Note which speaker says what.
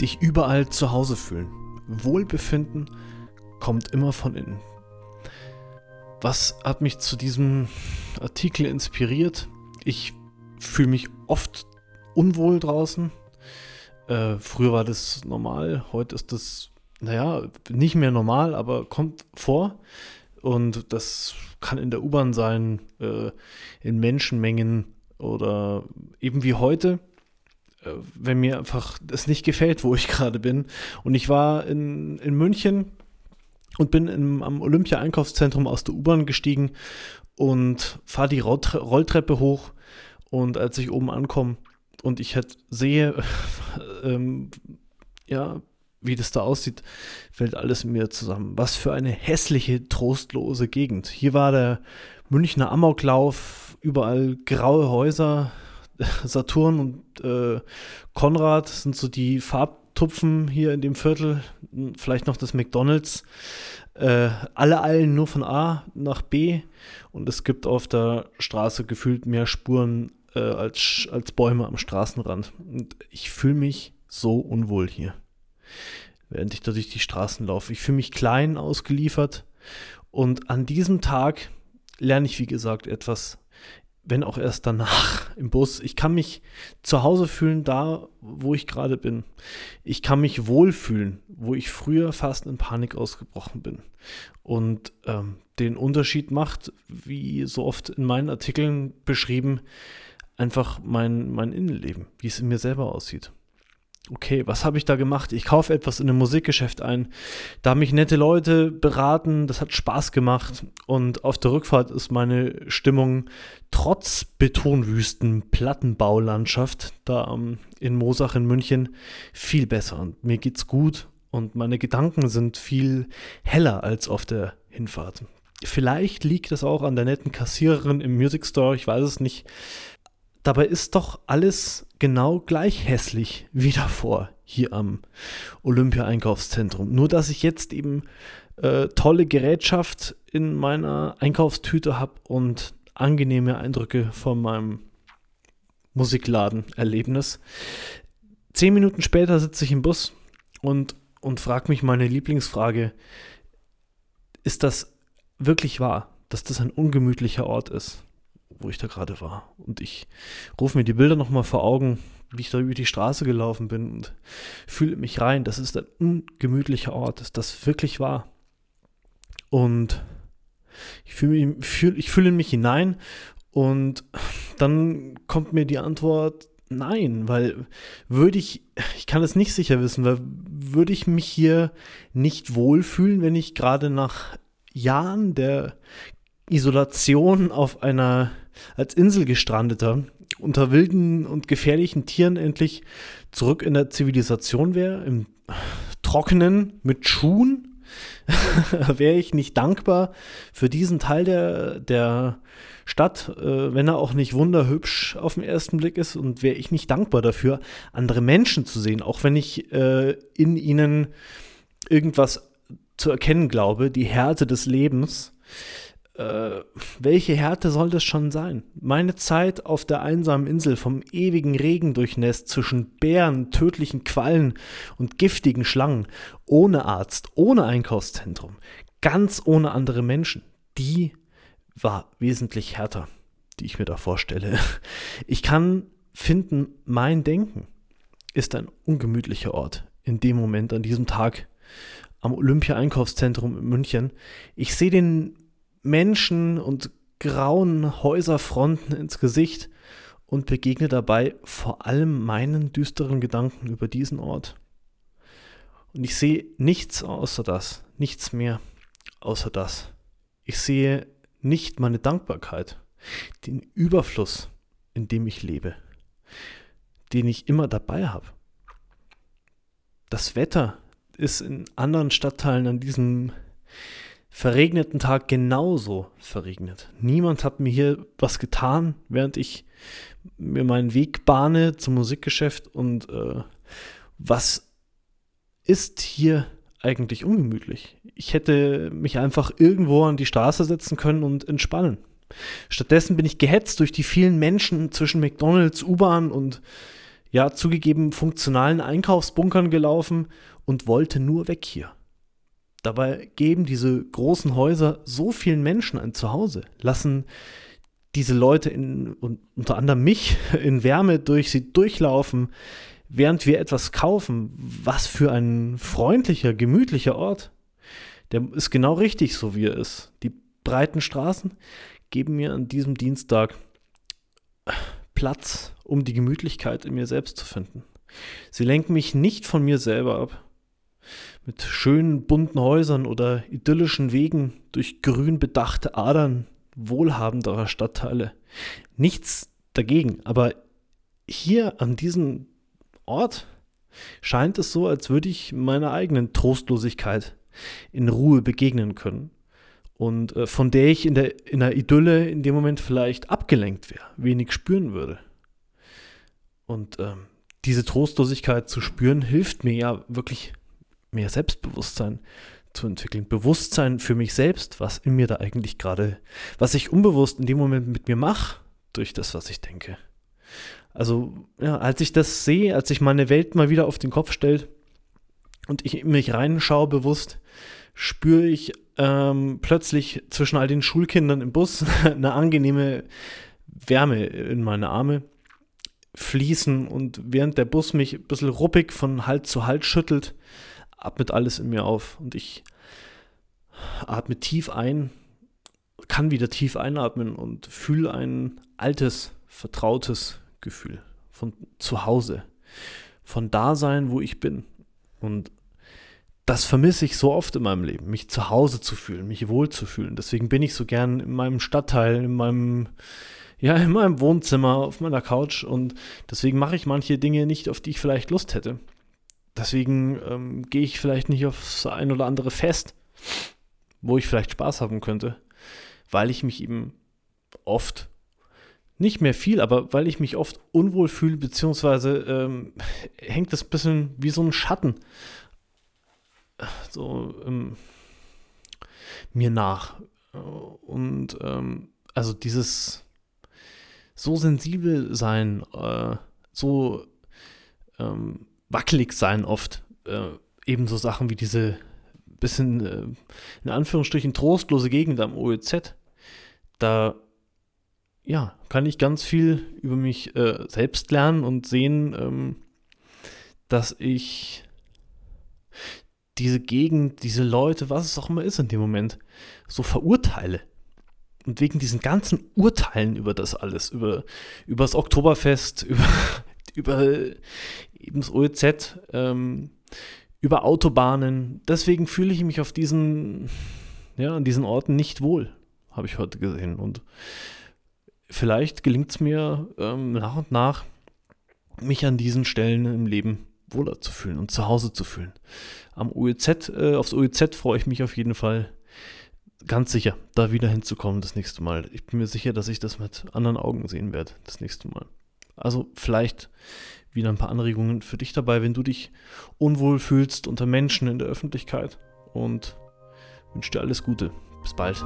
Speaker 1: dich überall zu Hause fühlen. Wohlbefinden kommt immer von innen. Was hat mich zu diesem Artikel inspiriert? Ich fühle mich oft unwohl draußen. Äh, früher war das normal, heute ist das, naja, nicht mehr normal, aber kommt vor. Und das kann in der U-Bahn sein, äh, in Menschenmengen oder eben wie heute. Äh, wenn mir einfach es nicht gefällt, wo ich gerade bin. Und ich war in, in München und bin im, am Olympia-Einkaufszentrum aus der U-Bahn gestiegen und fahre die Rolltreppe hoch. Und als ich oben ankomme und ich halt sehe, ähm, ja, wie das da aussieht, fällt alles in mir zusammen. Was für eine hässliche, trostlose Gegend. Hier war der Münchner Amoklauf, überall graue Häuser, Saturn und äh, Konrad sind so die Farbtupfen hier in dem Viertel. Vielleicht noch das McDonalds. Äh, alle eilen nur von A nach B und es gibt auf der Straße gefühlt mehr Spuren äh, als, als Bäume am Straßenrand. Und ich fühle mich so unwohl hier, während ich da durch die Straßen laufe. Ich fühle mich klein ausgeliefert und an diesem Tag lerne ich, wie gesagt, etwas wenn auch erst danach im Bus. Ich kann mich zu Hause fühlen, da, wo ich gerade bin. Ich kann mich wohlfühlen, wo ich früher fast in Panik ausgebrochen bin. Und ähm, den Unterschied macht, wie so oft in meinen Artikeln beschrieben, einfach mein, mein Innenleben, wie es in mir selber aussieht okay, was habe ich da gemacht? Ich kaufe etwas in einem Musikgeschäft ein. Da haben mich nette Leute beraten, das hat Spaß gemacht. Und auf der Rückfahrt ist meine Stimmung trotz Betonwüsten, Plattenbaulandschaft da ähm, in Mosach in München viel besser. Und mir geht's gut und meine Gedanken sind viel heller als auf der Hinfahrt. Vielleicht liegt es auch an der netten Kassiererin im Music Store, ich weiß es nicht. Dabei ist doch alles genau gleich hässlich wie davor hier am Olympia-Einkaufszentrum. Nur dass ich jetzt eben äh, tolle Gerätschaft in meiner Einkaufstüte habe und angenehme Eindrücke von meinem Musikladen-Erlebnis. Zehn Minuten später sitze ich im Bus und, und frage mich meine Lieblingsfrage, ist das wirklich wahr, dass das ein ungemütlicher Ort ist? Wo ich da gerade war. Und ich rufe mir die Bilder nochmal vor Augen, wie ich da über die Straße gelaufen bin und fühle mich rein. Das ist ein ungemütlicher Ort. Ist das wirklich wahr? Und ich fühle fühl, ich fühl mich hinein und dann kommt mir die Antwort, nein, weil würde ich, ich kann es nicht sicher wissen, weil würde ich mich hier nicht wohlfühlen, wenn ich gerade nach Jahren der Isolation auf einer als Insel gestrandeter unter wilden und gefährlichen Tieren endlich zurück in der Zivilisation wäre, im Trockenen mit Schuhen, wäre ich nicht dankbar für diesen Teil der, der Stadt, äh, wenn er auch nicht wunderhübsch auf den ersten Blick ist und wäre ich nicht dankbar dafür, andere Menschen zu sehen, auch wenn ich äh, in ihnen irgendwas zu erkennen glaube, die Härte des Lebens äh, welche Härte soll das schon sein? Meine Zeit auf der einsamen Insel vom ewigen Regen durchnässt zwischen Bären, tödlichen Quallen und giftigen Schlangen, ohne Arzt, ohne Einkaufszentrum, ganz ohne andere Menschen, die war wesentlich härter, die ich mir da vorstelle. Ich kann finden, mein Denken ist ein ungemütlicher Ort in dem Moment, an diesem Tag am Olympia-Einkaufszentrum in München. Ich sehe den Menschen und grauen Häuserfronten ins Gesicht und begegne dabei vor allem meinen düsteren Gedanken über diesen Ort. Und ich sehe nichts außer das, nichts mehr außer das. Ich sehe nicht meine Dankbarkeit, den Überfluss, in dem ich lebe, den ich immer dabei habe. Das Wetter ist in anderen Stadtteilen an diesem verregneten Tag genauso verregnet. Niemand hat mir hier was getan, während ich mir meinen Weg bahne zum Musikgeschäft und äh, was ist hier eigentlich ungemütlich? Ich hätte mich einfach irgendwo an die Straße setzen können und entspannen. Stattdessen bin ich gehetzt durch die vielen Menschen zwischen McDonalds, U-Bahn und ja, zugegeben funktionalen Einkaufsbunkern gelaufen und wollte nur weg hier. Dabei geben diese großen Häuser so vielen Menschen ein Zuhause, lassen diese Leute in, und unter anderem mich in Wärme durch sie durchlaufen, während wir etwas kaufen. Was für ein freundlicher, gemütlicher Ort. Der ist genau richtig, so wie er ist. Die breiten Straßen geben mir an diesem Dienstag Platz, um die Gemütlichkeit in mir selbst zu finden. Sie lenken mich nicht von mir selber ab mit schönen bunten Häusern oder idyllischen Wegen durch grün bedachte Adern wohlhabenderer Stadtteile. Nichts dagegen, aber hier an diesem Ort scheint es so, als würde ich meiner eigenen Trostlosigkeit in Ruhe begegnen können und äh, von der ich in der, in der Idylle in dem Moment vielleicht abgelenkt wäre, wenig spüren würde. Und ähm, diese Trostlosigkeit zu spüren, hilft mir ja wirklich mehr Selbstbewusstsein zu entwickeln. Bewusstsein für mich selbst, was in mir da eigentlich gerade, was ich unbewusst in dem Moment mit mir mache, durch das, was ich denke. Also, ja, als ich das sehe, als sich meine Welt mal wieder auf den Kopf stellt und ich in mich reinschaue bewusst, spüre ich ähm, plötzlich zwischen all den Schulkindern im Bus eine angenehme Wärme in meine Arme fließen und während der Bus mich ein bisschen ruppig von Halt zu Halt schüttelt, atmet alles in mir auf und ich atme tief ein, kann wieder tief einatmen und fühle ein altes, vertrautes Gefühl von zu Hause, von Dasein, wo ich bin. Und das vermisse ich so oft in meinem Leben, mich zu Hause zu fühlen, mich wohl zu fühlen. Deswegen bin ich so gern in meinem Stadtteil, in meinem, ja, in meinem Wohnzimmer, auf meiner Couch und deswegen mache ich manche Dinge nicht, auf die ich vielleicht Lust hätte. Deswegen ähm, gehe ich vielleicht nicht aufs ein oder andere Fest, wo ich vielleicht Spaß haben könnte, weil ich mich eben oft, nicht mehr viel, aber weil ich mich oft unwohl fühle, beziehungsweise ähm, hängt das ein bisschen wie so ein Schatten so ähm, mir nach. Und ähm, also dieses so sensibel sein, äh, so ähm, wackelig sein oft. Äh, ebenso Sachen wie diese bisschen, äh, in Anführungsstrichen, trostlose Gegend am OEZ. Da, ja, kann ich ganz viel über mich äh, selbst lernen und sehen, ähm, dass ich diese Gegend, diese Leute, was es auch immer ist in dem Moment, so verurteile. Und wegen diesen ganzen Urteilen über das alles, über, über das Oktoberfest, über, über eben das OEZ, ähm, über Autobahnen. Deswegen fühle ich mich auf diesen, ja, an diesen Orten nicht wohl, habe ich heute gesehen. Und vielleicht gelingt es mir ähm, nach und nach, mich an diesen Stellen im Leben wohler zu fühlen und zu Hause zu fühlen. Am OEZ, äh, aufs OEZ freue ich mich auf jeden Fall ganz sicher, da wieder hinzukommen das nächste Mal. Ich bin mir sicher, dass ich das mit anderen Augen sehen werde das nächste Mal. Also vielleicht wieder ein paar Anregungen für dich dabei, wenn du dich unwohl fühlst unter Menschen in der Öffentlichkeit. Und wünsche dir alles Gute. Bis bald.